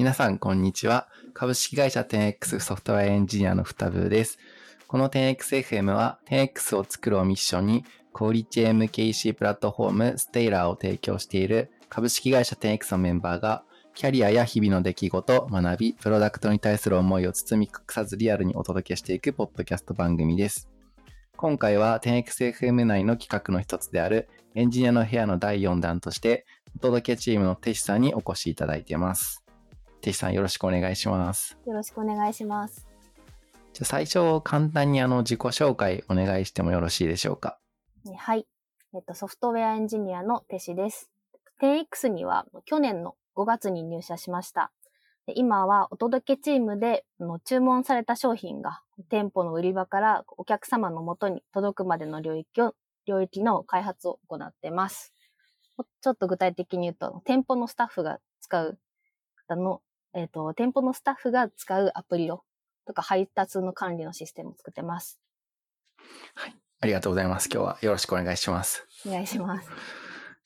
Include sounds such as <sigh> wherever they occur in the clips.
皆さん、こんにちは。株式会社 10X ソフトウェアエンジニアのふたぶです。この 10XFM は 10X を作るをミッションに、クオリティ MKC プラットフォームステイラーを提供している株式会社 10X のメンバーが、キャリアや日々の出来事、学び、プロダクトに対する思いを包み隠さずリアルにお届けしていくポッドキャスト番組です。今回は 10XFM 内の企画の一つであるエンジニアの部屋の第4弾として、お届けチームのテシさんにお越しいただいています。テシさんよろしくお願いします。よろしくお願いします。じゃ最初簡単にあの自己紹介お願いしてもよろしいでしょうか？はい。えっと、ソフトウェアエンジニアのテシです。10X には去年の5月に入社しました。今はお届けチームで注文された商品が店舗の売り場からお客様の元に届くまでの領域を、領域の開発を行っています。ちょっと具体的に言うと、店舗のスタッフが使う方の、えっ、ー、と、店舗のスタッフが使うアプリをとか配達の管理のシステムを作ってます。はい。ありがとうございます。今日はよろしくお願いします。お願いします。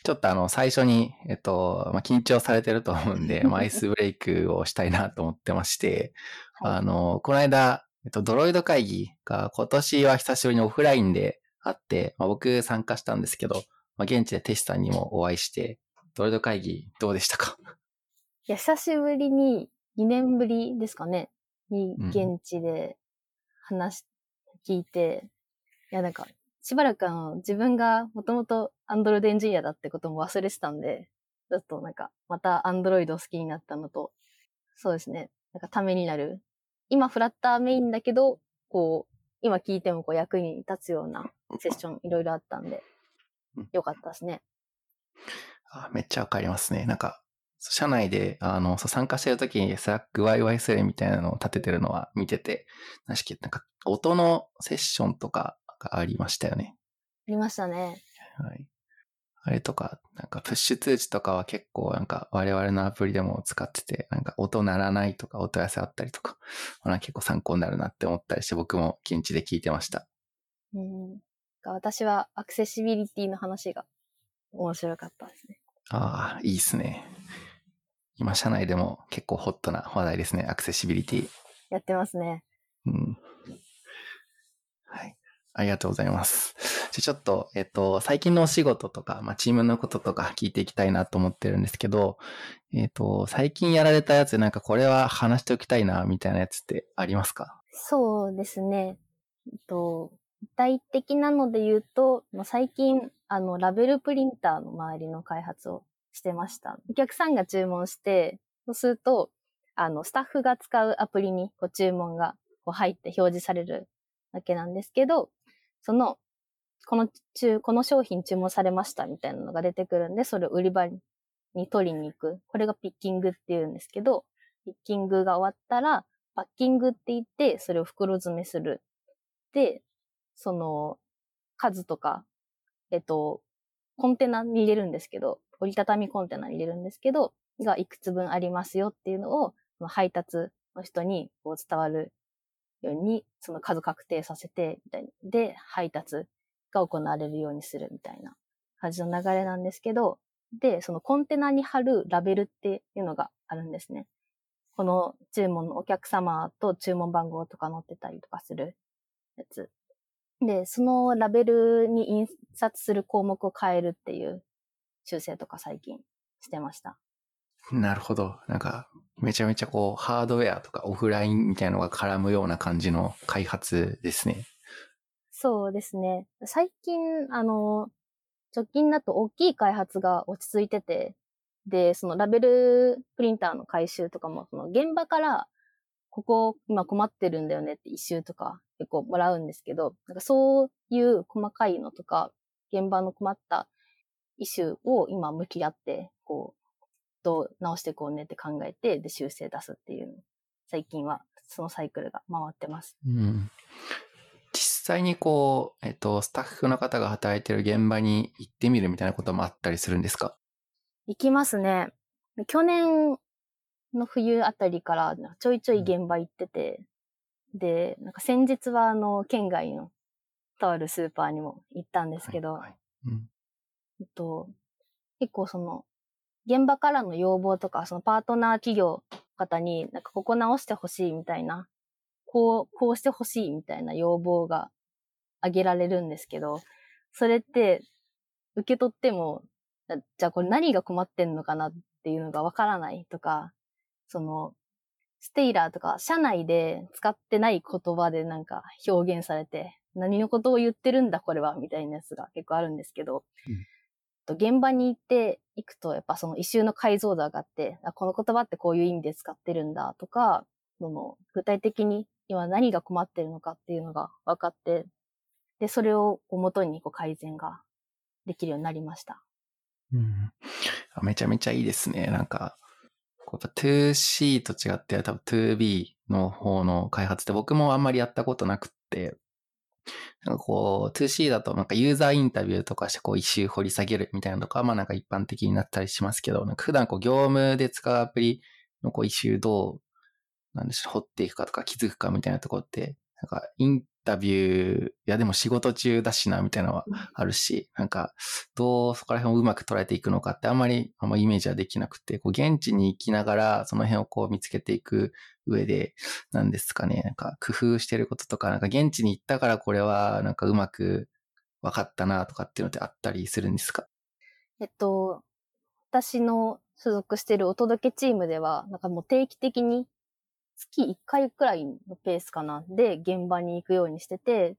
ちょっとあの、最初に、えっと、まあ、緊張されてると思うんで、<laughs> まあ、アイスブレイクをしたいなと思ってまして、はい、あの、この間、えっと、ドロイド会議が今年は久しぶりにオフラインであって、まあ、僕参加したんですけど、まあ、現地でテシさんにもお会いして、ドロイド会議どうでしたか？いや、久しぶりに、2年ぶりですかね、に現地で話、うん、聞いて、いや、なんか、しばらくあの、自分がもともとアンドロイドエンジニアだってことも忘れてたんで、ちょっとなんか、またアンドロイドを好きになったのと、そうですね、なんかためになる。今フラッターメインだけど、こう、今聞いてもこう役に立つようなセッションいろいろあったんで、よかったですね。あめっちゃわかりますね。なんか、社内で、あの、参加してるときにスラック YYSL みたいなのを立ててるのは見てて、なんか、音のセッションとかがありましたよね。ありましたね。はい。あれとか、なんかプッシュ通知とかは結構なんか我々のアプリでも使ってて、なんか音鳴らないとか音寄せあったりとか、まあ、結構参考になるなって思ったりして僕も現地で聞いてました。うん。私はアクセシビリティの話が面白かったですね。ああ、いいですね。今社内でも結構ホットな話題ですね、アクセシビリティ。やってますね。うん。はい。ありがとうございます。じゃちょっと、えっと、最近のお仕事とか、まあ、チームのこととか聞いていきたいなと思ってるんですけど、えっと、最近やられたやつなんかこれは話しておきたいな、みたいなやつってありますか？そうですね。えっと、具体的なので言うと、まあ、最近、あの、ラベルプリンターの周りの開発をしてました。お客さんが注文して、そうすると、あの、スタッフが使うアプリにこう注文がこう入って表示されるわけなんですけど、その、この中、この商品注文されましたみたいなのが出てくるんで、それを売り場に取りに行く。これがピッキングって言うんですけど、ピッキングが終わったら、パッキングって言って、それを袋詰めする。で、その、数とか、えっと、コンテナに入れるんですけど、折りたたみコンテナに入れるんですけど、がいくつ分ありますよっていうのを、配達の人にこう伝わるように、その数確定させて、みたいで、配達が行われるようにするみたいな感じの流れなんですけど、で、そのコンテナに貼るラベルっていうのがあるんですね。この注文のお客様と注文番号とか載ってたりとかするやつ。で、そのラベルに印刷する項目を変えるっていう修正とか最近してました。なるほど。なんか、めちゃめちゃこう、ハードウェアとかオフラインみたいなのが絡むような感じの開発ですね。そうですね。最近、あの、直近だと大きい開発が落ち着いてて、で、そのラベルプリンターの回収とかも、その現場から、ここ今困ってるんだよねって一周とか結構もらうんですけど、なんかそういう細かいのとか、現場の困ったイシューを今向き合って、こう、どう直していこうねって考えて、で、修正出すっていう最近はそのサイクルが回ってます。うん。実際にこう、えっと、スタッフの方が働いてる現場に行ってみるみたいなこともあったりするんですか？行きますね。去年の冬あたりからちょいちょい現場行ってて、うん、で、なんか先日はあの、県外のとあるスーパーにも行ったんですけど、はいはいうん、っと、結構その、現場からの要望とか、そのパートナー企業方に、なんかここ直してほしいみたいな、こう、こうしてほしいみたいな要望が挙げられるんですけど、それって受け取っても、じゃあこれ何が困ってんのかなっていうのがわからないとか、その、ステイラーとか社内で使ってない言葉でなんか表現されて、何のことを言ってるんだこれはみたいなやつが結構あるんですけど、うん、現場に行っていくとやっぱその異臭の解像度上がってあ、この言葉ってこういう意味で使ってるんだとか、その具体的に今何が困ってるのかっていうのが分かって、で、それを元にこう改善ができるようになりました。うん。めちゃめちゃいいですね。なんか、こう 2C と違って多分 2B の方の開発って僕もあんまりやったことなくって、なんかこう 2C だとなんかユーザーインタビューとかしてこう一周掘り下げるみたいなのとかまあなんか一般的になったりしますけど、なんか普段こう業務で使うアプリのこう一周どうなんでしょう、掘っていくかとか気づくかみたいなところって、なんかインタビュー、いやでも仕事中だしな、みたいなのはあるし、なんか、どうそこら辺をうまく捉えていくのかってあんまり、あんまイメージはできなくて、こう現地に行きながら、その辺をこう見つけていく上で、なんですかね、なんか工夫してることとか、なんか現地に行ったからこれはなんかうまく分かったなとかっていうのってあったりするんですか？えっと、私の所属しているお届けチームでは、なんかもう定期的に月1回くらいのペースかな。で、現場に行くようにしてて、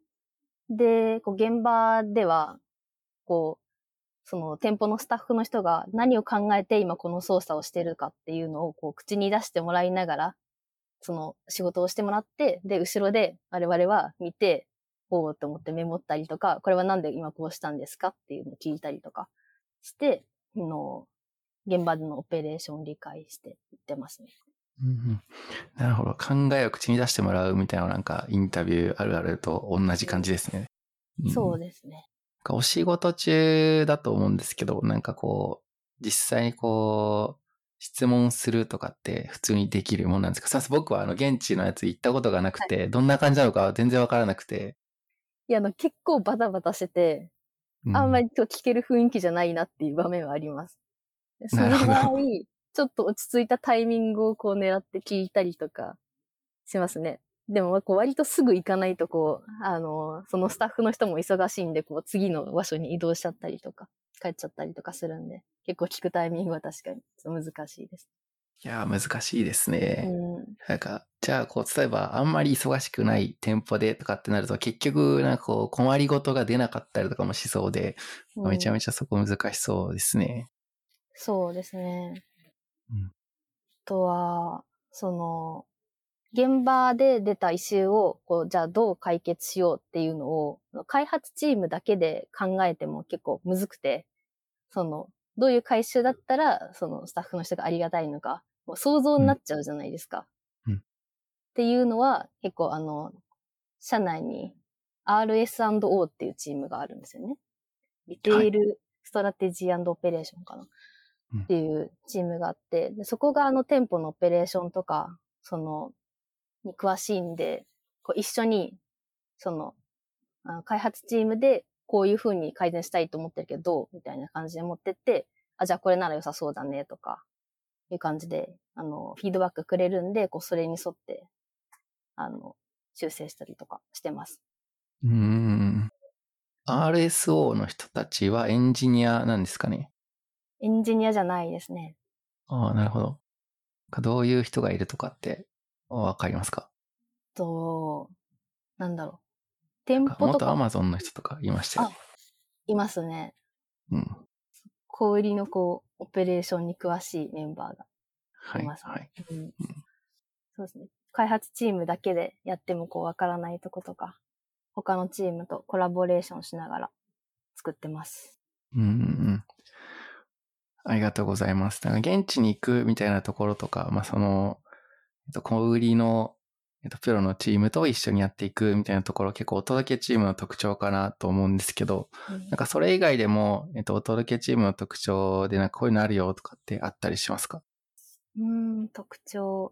で、こう現場では、こう、その店舗のスタッフの人が何を考えて今この操作をしてるかっていうのをこう口に出してもらいながら、その仕事をしてもらって、で、後ろで我々は見て、おうと思ってメモったりとか、これはなんで今こうしたんですかっていうのを聞いたりとかして、の現場でのオペレーションを理解していってますね。うん、なるほど。考えを口に出してもらうみたいななんかインタビューあるあると同じ感じですね。うん、そうですね。お仕事中だと思うんですけど、なんかこう、実際にこう、質問するとかって普通にできるもんなんですか？さす僕はあの現地のやつ行ったことがなくて、はい、どんな感じなのか全然わからなくて。いや、あの結構バタバタしてて、あんまり聞ける雰囲気じゃないなっていう場面はあります。その場合、ちょっと落ち着いたタイミングをこう狙って聞いたりとかしますね。でも、こう割とすぐ行かないと、こう、あの、そのスタッフの人も忙しいんで、こう、次の場所に移動しちゃったりとか、帰っちゃったりとかするんで、結構聞くタイミングは確かに難しいです。いや難しいですね。うん、なんか、じゃあ、こう、例えば、あんまり忙しくない店舗でとかってなると、結局、なんかこう、困りごとが出なかったりとかもしそうで、うん、めちゃめちゃそこ難しそうですね。そうですね。うん、とは、その、現場で出た異臭を、こう、じゃあどう解決しようっていうのを、開発チームだけで考えても結構むずくて、その、どういう改修だったら、そのスタッフの人がありがたいのか、もう想像になっちゃうじゃないですか。うん、っていうのは、結構あの、社内に RS&O っていうチームがあるんですよね。 Retail Strategy Operation かな。っていうチームがあって、でそこがあの店舗のオペレーションとか、その、に詳しいんで、こう一緒に、その、あの開発チームでこういう風に改善したいと思ってるけど、みたいな感じで持ってって、あ、じゃあこれなら良さそうだね、とか、いう感じで、あの、フィードバックくれるんで、こう、それに沿って、あの、修正したりとかしてます。うん。RSO の人たちはエンジニアなんですかね？エンジニアじゃないですね。ああ、なるほど。どういう人がいるとかってわかりますか？と、なんだろう。店舗とか。元アマゾンの人とかいましたよね。いますね。うん。小売りのこう、オペレーションに詳しいメンバーがいます、ね。はい、はいうん、そうですね。開発チームだけでやってもこう、わからないとことか、他のチームとコラボレーションしながら作ってます。うんうん。ありがとうございます。だから現地に行くみたいなところとか、まあ、その、えっと、小売りの、えっと、プロのチームと一緒にやっていくみたいなところ結構お届けチームの特徴かなと思うんですけど、うん、なんかそれ以外でも、えっと、お届けチームの特徴でなんかこういうのあるよとかってあったりしますか？うん、特徴。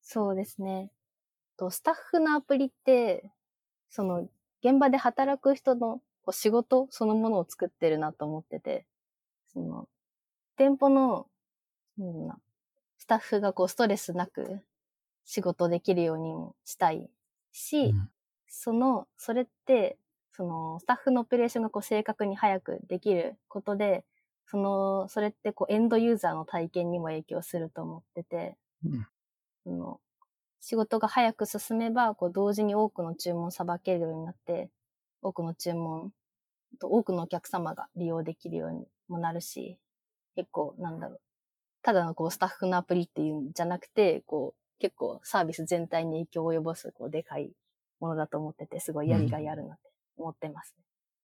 そうですね。と、スタッフのアプリって、その、現場で働く人の仕事そのものを作ってるなと思ってて、その、店舗の、うん、スタッフがこうストレスなく仕事できるようにもしたいし、うん。その、それって、その、スタッフのオペレーションがこう正確に早くできることで、その、それってこうエンドユーザーの体験にも影響すると思ってて、うん。その仕事が早く進めば、こう同時に多くの注文をさばけるようになって、多くの注文、と多くのお客様が利用できるようにもなるし、結構なんだろう。ただのこうスタッフのアプリっていうんじゃなくて、こう結構サービス全体に影響を及ぼすこうでかいものだと思ってて、すごいやりがいあるなって思ってます、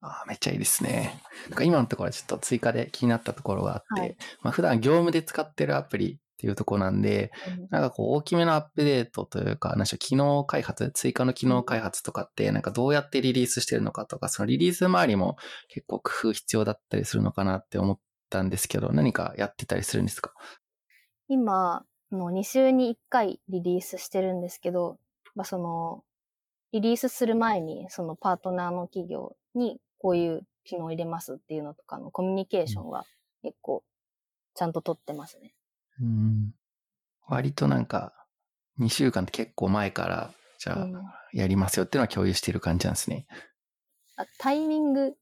あーめっちゃいいですね。なんか今のところちょっと追加で気になったところがあって、はいまあ普段業務で使ってるアプリっていうところなんで、うんなんかこう大きめのアップデートというか、なんでしょう、機能開発、追加の機能開発とかって、なんかどうやってリリースしてるのかとか、そのリリース周りも結構工夫必要だったりするのかなって思ったんですけど、何かやってたりするんですか？今、の2週に1回リリースしてるんですけど、まあ、その、リリースする前に、そのパートナーの企業にこういう機能を入れますっていうのとかのコミュニケーションは結構ちゃんと取ってますね。うん。割となんか、2週間って結構前から、じゃあ、うんやりますよっていうのは共有してる感じなんですね。あタイミング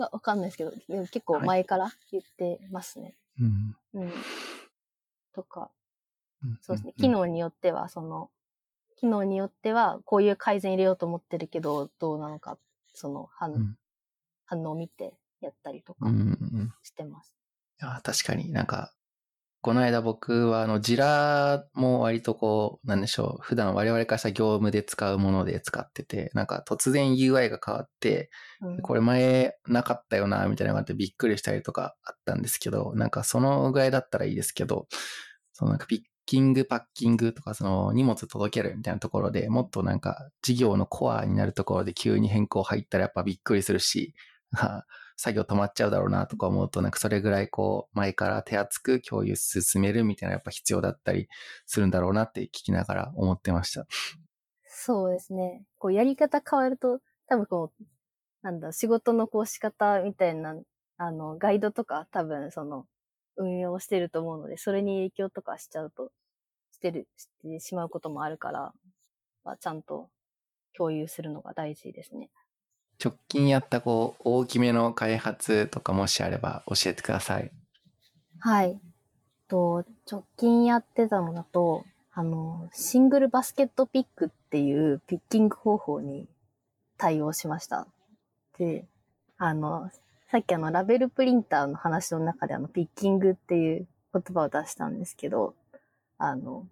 はわかんないですけど、でも結構前から言ってますね。うん。うん。とか、うんそうですね。ん機能によっては、その、機能によっては、こういう改善入れようと思ってるけど、どうなのか、その反,、うん反応を見てやったりとかうんうんうん。してます。いや、確かになんか、この間僕はあの、ジラも割とこう、なんでしょう、普段我々からしたら業務で使うもので使ってて、なんか突然 UI が変わって、うん、これ前なかったよな、みたいなのがあってびっくりしたりとかあったんですけど、なんかそのぐらいだったらいいですけど、そのなんかピッキング、パッキングとかその荷物届けるみたいなところでもっとなんか事業のコアになるところで急に変更入ったらやっぱびっくりするし、あ作業止まっちゃうだろうなとか思うとなんかそれぐらいこう前から手厚く共有進めるみたいなやっぱ必要だったりするんだろうなって聞きながら思ってました。そうですね。こう、やり方変わると、多分こう、なんだ、仕事のこう仕方みたいな、あの、ガイドとか多分その、運用してると思うので、それに影響とかしちゃうと、してる、してしまうこともあるから、まあ、ちゃんと共有するのが大事ですね。直近やったこう大きめの開発とかもしあれば教えてください。はい。と、直近やってたのだと、あの、シングルバスケットピックっていうピッキング方法に対応しました。で、あの、さっきあの、ラベルプリンターの話の中であの、ピッキングっていう言葉を出したんですけど、あの、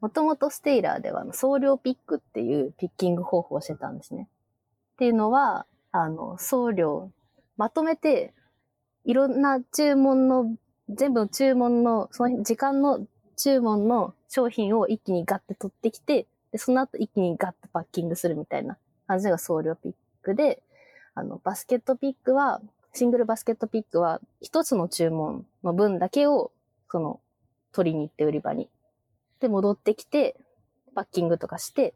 もともとステイラーではあの送料ピックっていうピッキング方法をしてたんですね。っていうのは、あの、送料、まとめて、いろんな注文の、全部の注文の、その時間の注文の商品を一気にガッて取ってきて、でその後一気にガッてパッキングするみたいな感じが送料ピックで、あの、バスケットピックは、シングルバスケットピックは、一つの注文の分だけを、その、取りに行って売り場に。で、戻ってきて、パッキングとかして、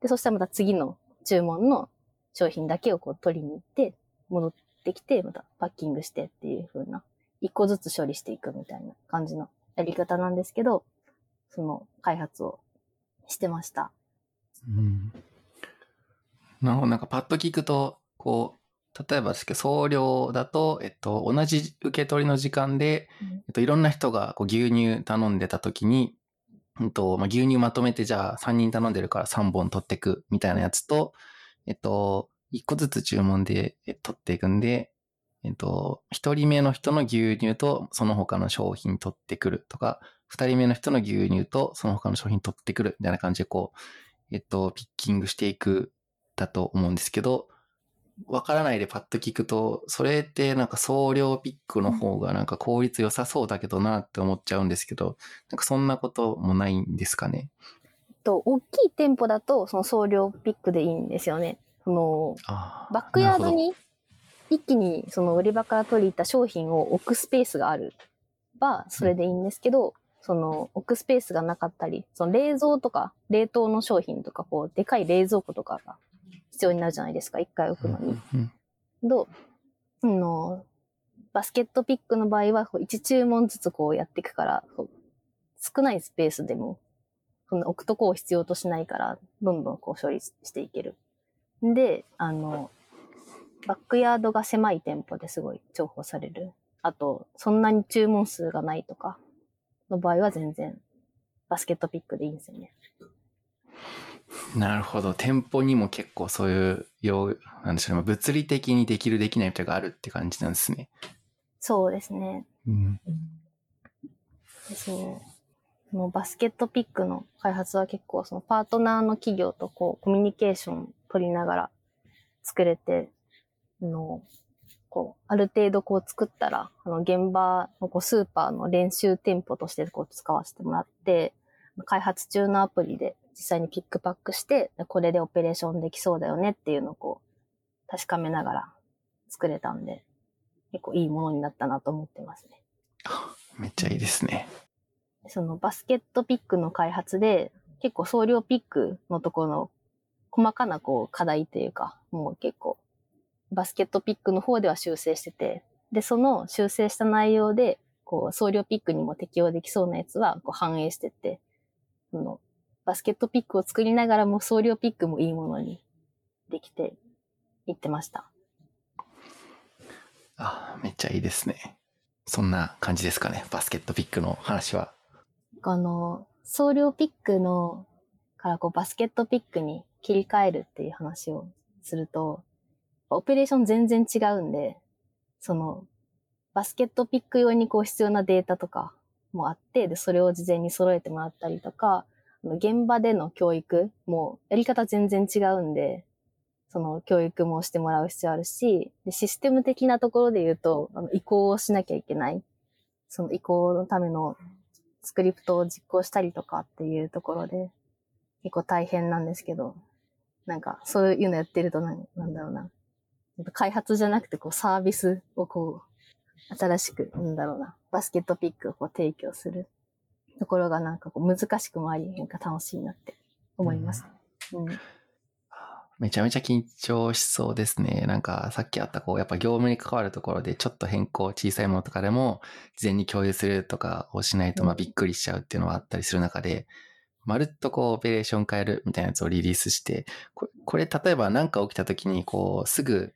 で、そしたらまた次の注文の商品だけをこう取りに行って、戻ってきて、またパッキングしてっていう風な、一個ずつ処理していくみたいな感じのやり方なんですけど、その開発をしてました。うん。なるほど。なんかパッと聞くと、こう、例えばですけど、送料だと、えっと、同じ受け取りの時間で、うんえっと、いろんな人がこう牛乳頼んでた時に、うんと、まあ、牛乳まとめてじゃあ3人頼んでるから3本取ってくみたいなやつと、えっと、1個ずつ注文でえ取っていくんで、えっと、1人目の人の牛乳とその他の商品取ってくるとか、2人目の人の牛乳とその他の商品取ってくるみたいな感じでこう、えっと、ピッキングしていくだと思うんですけど、わからないでパッと聞くと、それってなんか送料ピックの方がなんか効率良さそうだけどなって思っちゃうんですけど、なんかそんなこともないんですかね。と、大きい店舗だと、その送料ピックでいいんですよね。その、あバックヤードに一気にその売り場から取り入った商品を置くスペースがあるば、それでいいんですけど、その置くスペースがなかったり、その冷蔵とか冷凍の商品とか、こう、でかい冷蔵庫とかが必要になるじゃないですか、一回置くのに。うんどう、あの、バスケットピックの場合は、こう1注文ずつこうやっていくから、少ないスペースでも、そんな置くとこを必要としないから、どんどんこう処理していける。で、あの、バックヤードが狭い店舗ですごい重宝される。あと、そんなに注文数がないとかの場合は全然バスケットピックでいいんですよね。なるほど。店舗にも結構そういう、よう、なんでしょうね。物理的にできるできないみたいなのがあるって感じなんですね。そうですね。うん。でそう。そのバスケットピックの開発は結構そのパートナーの企業とこうコミュニケーション取りながら作れて、あの、こう、ある程度こう作ったら、あの現場のこうスーパーの練習店舗としてこう使わせてもらって、開発中のアプリで実際にピックパックして、これでオペレーションできそうだよねっていうのをこう、確かめながら作れたんで、結構いいものになったなと思ってますね。めっちゃいいですね。そのバスケットピックの開発で、結構総量ピックのところの細かなこう課題というか、もう結構バスケットピックの方では修正してて、で、その修正した内容で、こう、総量ピックにも適用できそうなやつはこう反映してって、そのバスケットピックを作りながらも総量ピックもいいものにできていってました。あめっちゃいいですね。そんな感じですかね。バスケットピックの話は。あの、総量ピックの、からこうバスケットピックに切り替えるっていう話をすると、オペレーション全然違うんで、その、バスケットピック用にこう必要なデータとかもあって、で、それを事前に揃えてもらったりとか、現場での教育もやり方全然違うんで、その教育もしてもらう必要あるし、でシステム的なところで言うと、あの移行をしなきゃいけない。その移行のためのスクリプトを実行したりとかっていうところで、結構大変なんですけど、なんかそういうのやってるとなんなんだろうな。開発じゃなくてこうサービスをこう、新しく、なんだろうな、バスケットピックをこう提供するところがなんかこう難しくもあり、なんか楽しいなって思います。うん。めちゃめちゃ緊張しそうですね。なんかさっきあったこう、やっぱ業務に関わるところでちょっと変更、小さいものとかでも事前に共有するとかをしないとまあうんびっくりしちゃうっていうのはあったりする中で、まるっとこうオペレーション変えるみたいなやつをリリースして、これ、これ例えば何か起きた時にこうすぐ、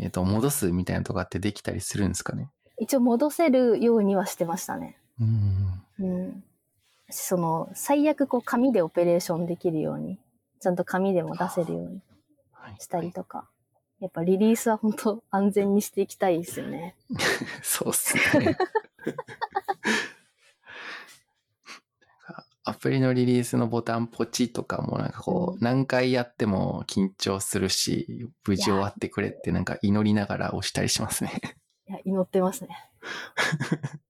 えっ、と、戻すみたいなとかってできたりするんですかね？一応戻せるようにはしてましたね。うん。うん。その、最悪こう紙でオペレーションできるように、ちゃんと紙でも出せるようにはいしたりとか。やっぱリリースは本当安全にしていきたいですよね。<laughs> そうっすね。<laughs> アプリのリリースのボタンポチとかもなんかこう、うん何回やっても緊張するし、無事終わってくれってなんか祈りながら押したりしますね。いや、祈ってますね。<laughs>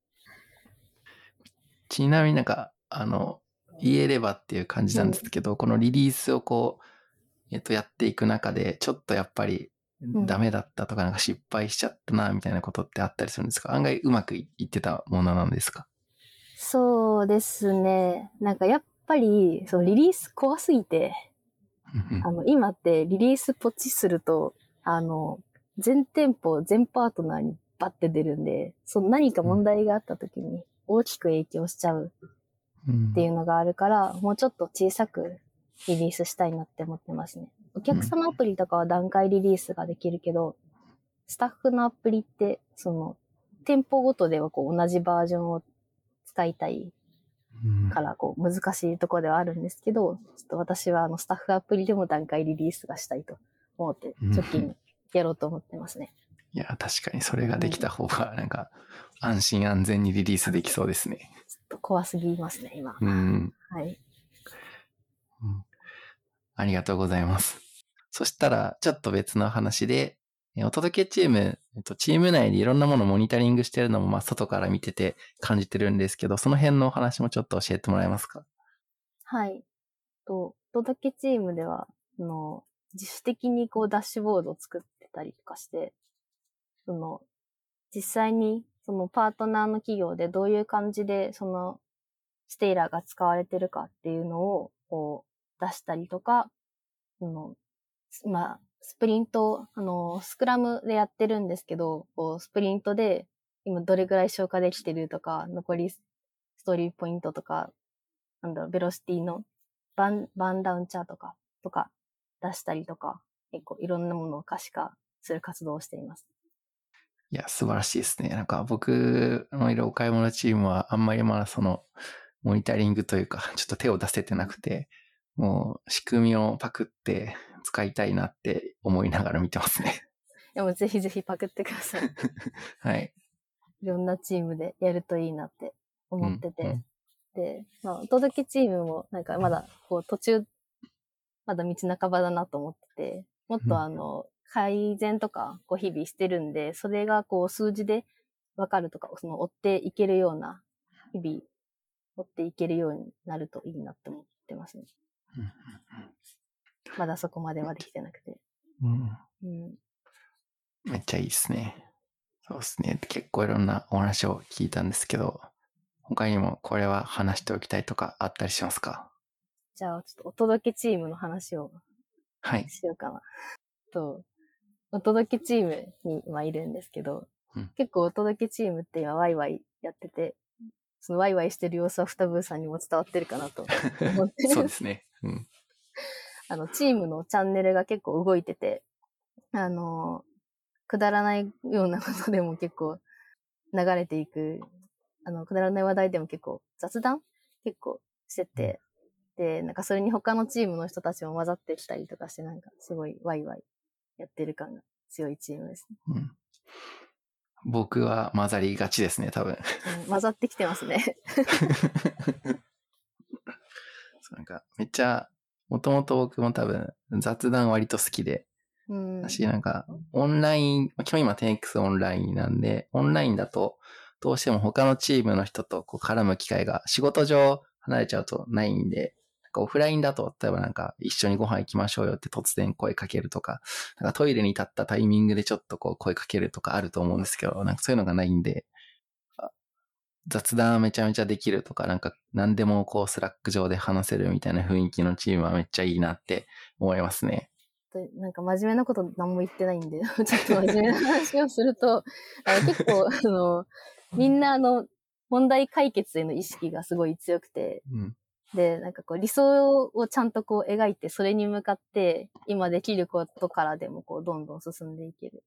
ちなみになんか、あの、言えればっていう感じなんですけど、このリリースをこう、えっと、やっていく中で、ちょっとやっぱりん。ダメだったとか、なんか失敗しちゃったな、みたいなことってあったりするんですか？案外うまくいってたものなんですか？そうですね。なんかやっぱり、そのリリース怖すぎて、あの、今ってリリースポチすると、あの、全店舗、全パートナーにバッて出るんで、その何か問題があった時に大きく影響しちゃううんっていうのがあるから、もうちょっと小さくリリースしたいなって思ってますね。お客様アプリとかは段階リリースができるけど、スタッフのアプリって、その、店舗ごとではこう同じバージョンを使いたいうんから、こう難しいところではあるんですけど、ちょっと私はあのスタッフアプリでも段階リリースがしたいと思って、うん直近やろうと思ってますね。いや、確かにそれができた方が、なんか、安心安全にリリースできそうですね。ちょっと怖すぎますね、今。うん。はい。ありがとうございます。そしたら、ちょっと別の話で、お届けチーム、チーム内でいろんなものをモニタリングしてるのも、まあ、外から見てて感じてるんですけど、その辺のお話もちょっと教えてもらえますか？はい。と、お届けチームでは、あの、自主的にこうダッシュボードを作ってたりとかして、その、実際にそのパートナーの企業でどういう感じでそのステイラーが使われてるかっていうのをこう出したりとか、その、まあ、スプリント、あの、スクラムでやってるんですけど、こうスプリントで今どれぐらい消化できてるとか、残りストーリーポイントとか、なんだろう、ベロシティのバン、バンダウンチャートか、とか出したりとか、結構いろんなものを可視化する活動をしています。いや、素晴らしいですね。なんか僕のいるお買い物チームはあんまりまだそのモニタリングというか、ちょっと手を出せてなくて、もう仕組みをパクって使いたいなって思いながら見てますね。でもぜひぜひパクってください。<laughs> はい。いろんなチームでやるといいなって思ってて。うんうんで、まあ、お届けチームもなんかまだこう途中、まだ道半ばだなと思ってて、もっうんとあの、改善とかこう日々してるんで、それがこう数字でわかるとか、その追っていけるような、日々追っていけるようになるといいなって思ってますね。うんまだそこまではできてなくて。うんうん。めっちゃいいですね。そうですね。結構いろんなお話を聞いたんですけど、他にもこれは話しておきたいとかあったりしますか？じゃあ、ちょっとお届けチームの話をはい。しようかな。と、お届けチームに今いるんですけど、うん結構お届けチームって今ワイワイやってて、そのワイワイしてる様子はフタブーさんにも伝わってるかなと思って <laughs> そうですね。うん。あの、チームのチャンネルが結構動いてて、あの、くだらないようなことでも結構流れていく、あの、くだらない話題でも結構雑談？結構してて、で、なんかそれに他のチームの人たちも混ざってきたりとかして、なんかすごいワイワイやってる感が強いチームですね。うん、僕は混ざりがちですね、多分。うん混ざってきてますね。なんか、めっちゃ、もともと僕も多分雑談割と好きで、うん。私なんか、オンライン、基本今 10X オンラインなんで、オンラインだと、どうしても他のチームの人とこう絡む機会が仕事上離れちゃうとないんで、かオフラインだと、例えばなんか一緒にご飯行きましょうよって突然声かけるとか、なんかトイレに立ったタイミングでちょっとこう声かけるとかあると思うんですけど、なんかそういうのがないんで、あ雑談めちゃめちゃできるとか、なんか何でもこう Slack 上で話せるみたいな雰囲気のチームはめっちゃいいなって思いますね。でなんか真面目なこと何も言ってないんで、<laughs> ちょっと真面目な話をすると、あの <laughs> 結構、あの、みんなあの、問題解決への意識がすごい強くて、うん。で、なんかこう理想をちゃんとこう描いて、それに向かって、今できることからでもこう、どんどん進んでいける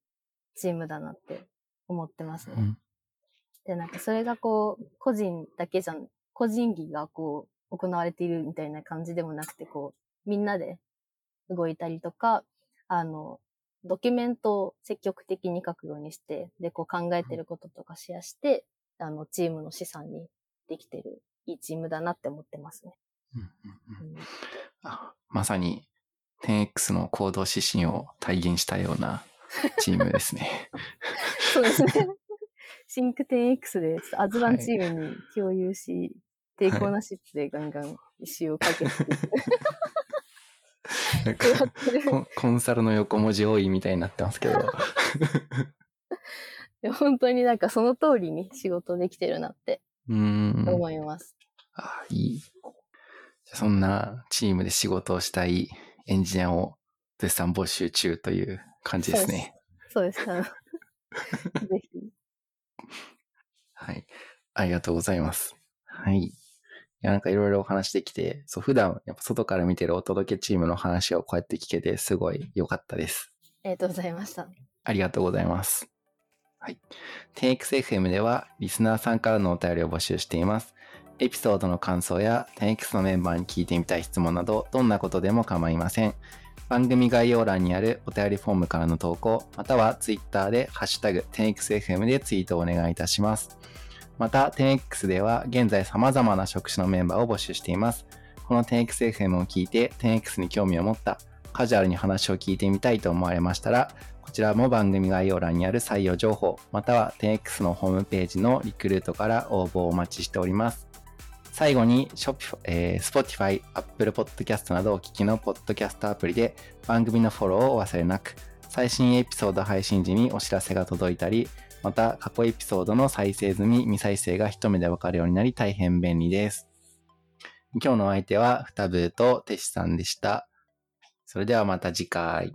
チームだなって思ってますね。うんで、なんかそれがこう、個人だけじゃん、個人技がこう、行われているみたいな感じでもなくて、こう、みんなで動いたりとか、あの、ドキュメントを積極的に書くようにして、で、こう考えてることとかシェアして、あの、チームの資産にできてる、いいチームだなって思ってますね。うんうんうんまさに 10X の行動指針を体現したようなチームですね。<laughs> そうですね。シンク 10X で、アズランチームに共有し、抵抗なしでガンガン石をかけていく。なんかやってるコンコンサルの横文字多いみたいになってますけど。<laughs> で本当になんかその通りに仕事できてるなってうーん。思います。あいい。じゃあそんなチームで仕事をしたいエンジニアを絶賛募集中という感じですね。そうです。あの <laughs> ぜひ。はい。ありがとうございます。はい。いや、なんかいろいろお話できて、そう、普段やっぱ外から見てるお届けチームの話をこうやって聞けてすごい良かったです。ありがとうございました。ありがとうございます。はい。10XFM ではリスナーさんからのお便りを募集しています。エピソードの感想や 10X のメンバーに聞いてみたい質問など、どんなことでも構いません。番組概要欄にあるお便りフォームからの投稿、または Twitter でハッシュタグ 10XFM でツイートをお願いいたします。また 10X では現在様々な職種のメンバーを募集しています。この 10XFM を聞いて 10X に興味を持った、カジュアルに話を聞いてみたいと思われましたら、こちらも番組概要欄にある採用情報、または 10X のホームページのリクルートから応募をお待ちしております。最後に、ショピえー Spotify、Apple Podcast などお聞きのポッドキャストアプリで番組のフォローをお忘れなく、最新エピソード配信時にお知らせが届いたり、また過去エピソードの再生済み、未再生が一目でわかるようになり大変便利です。今日のお相手は、ふたぶーとてしさんでした。それではまた次回。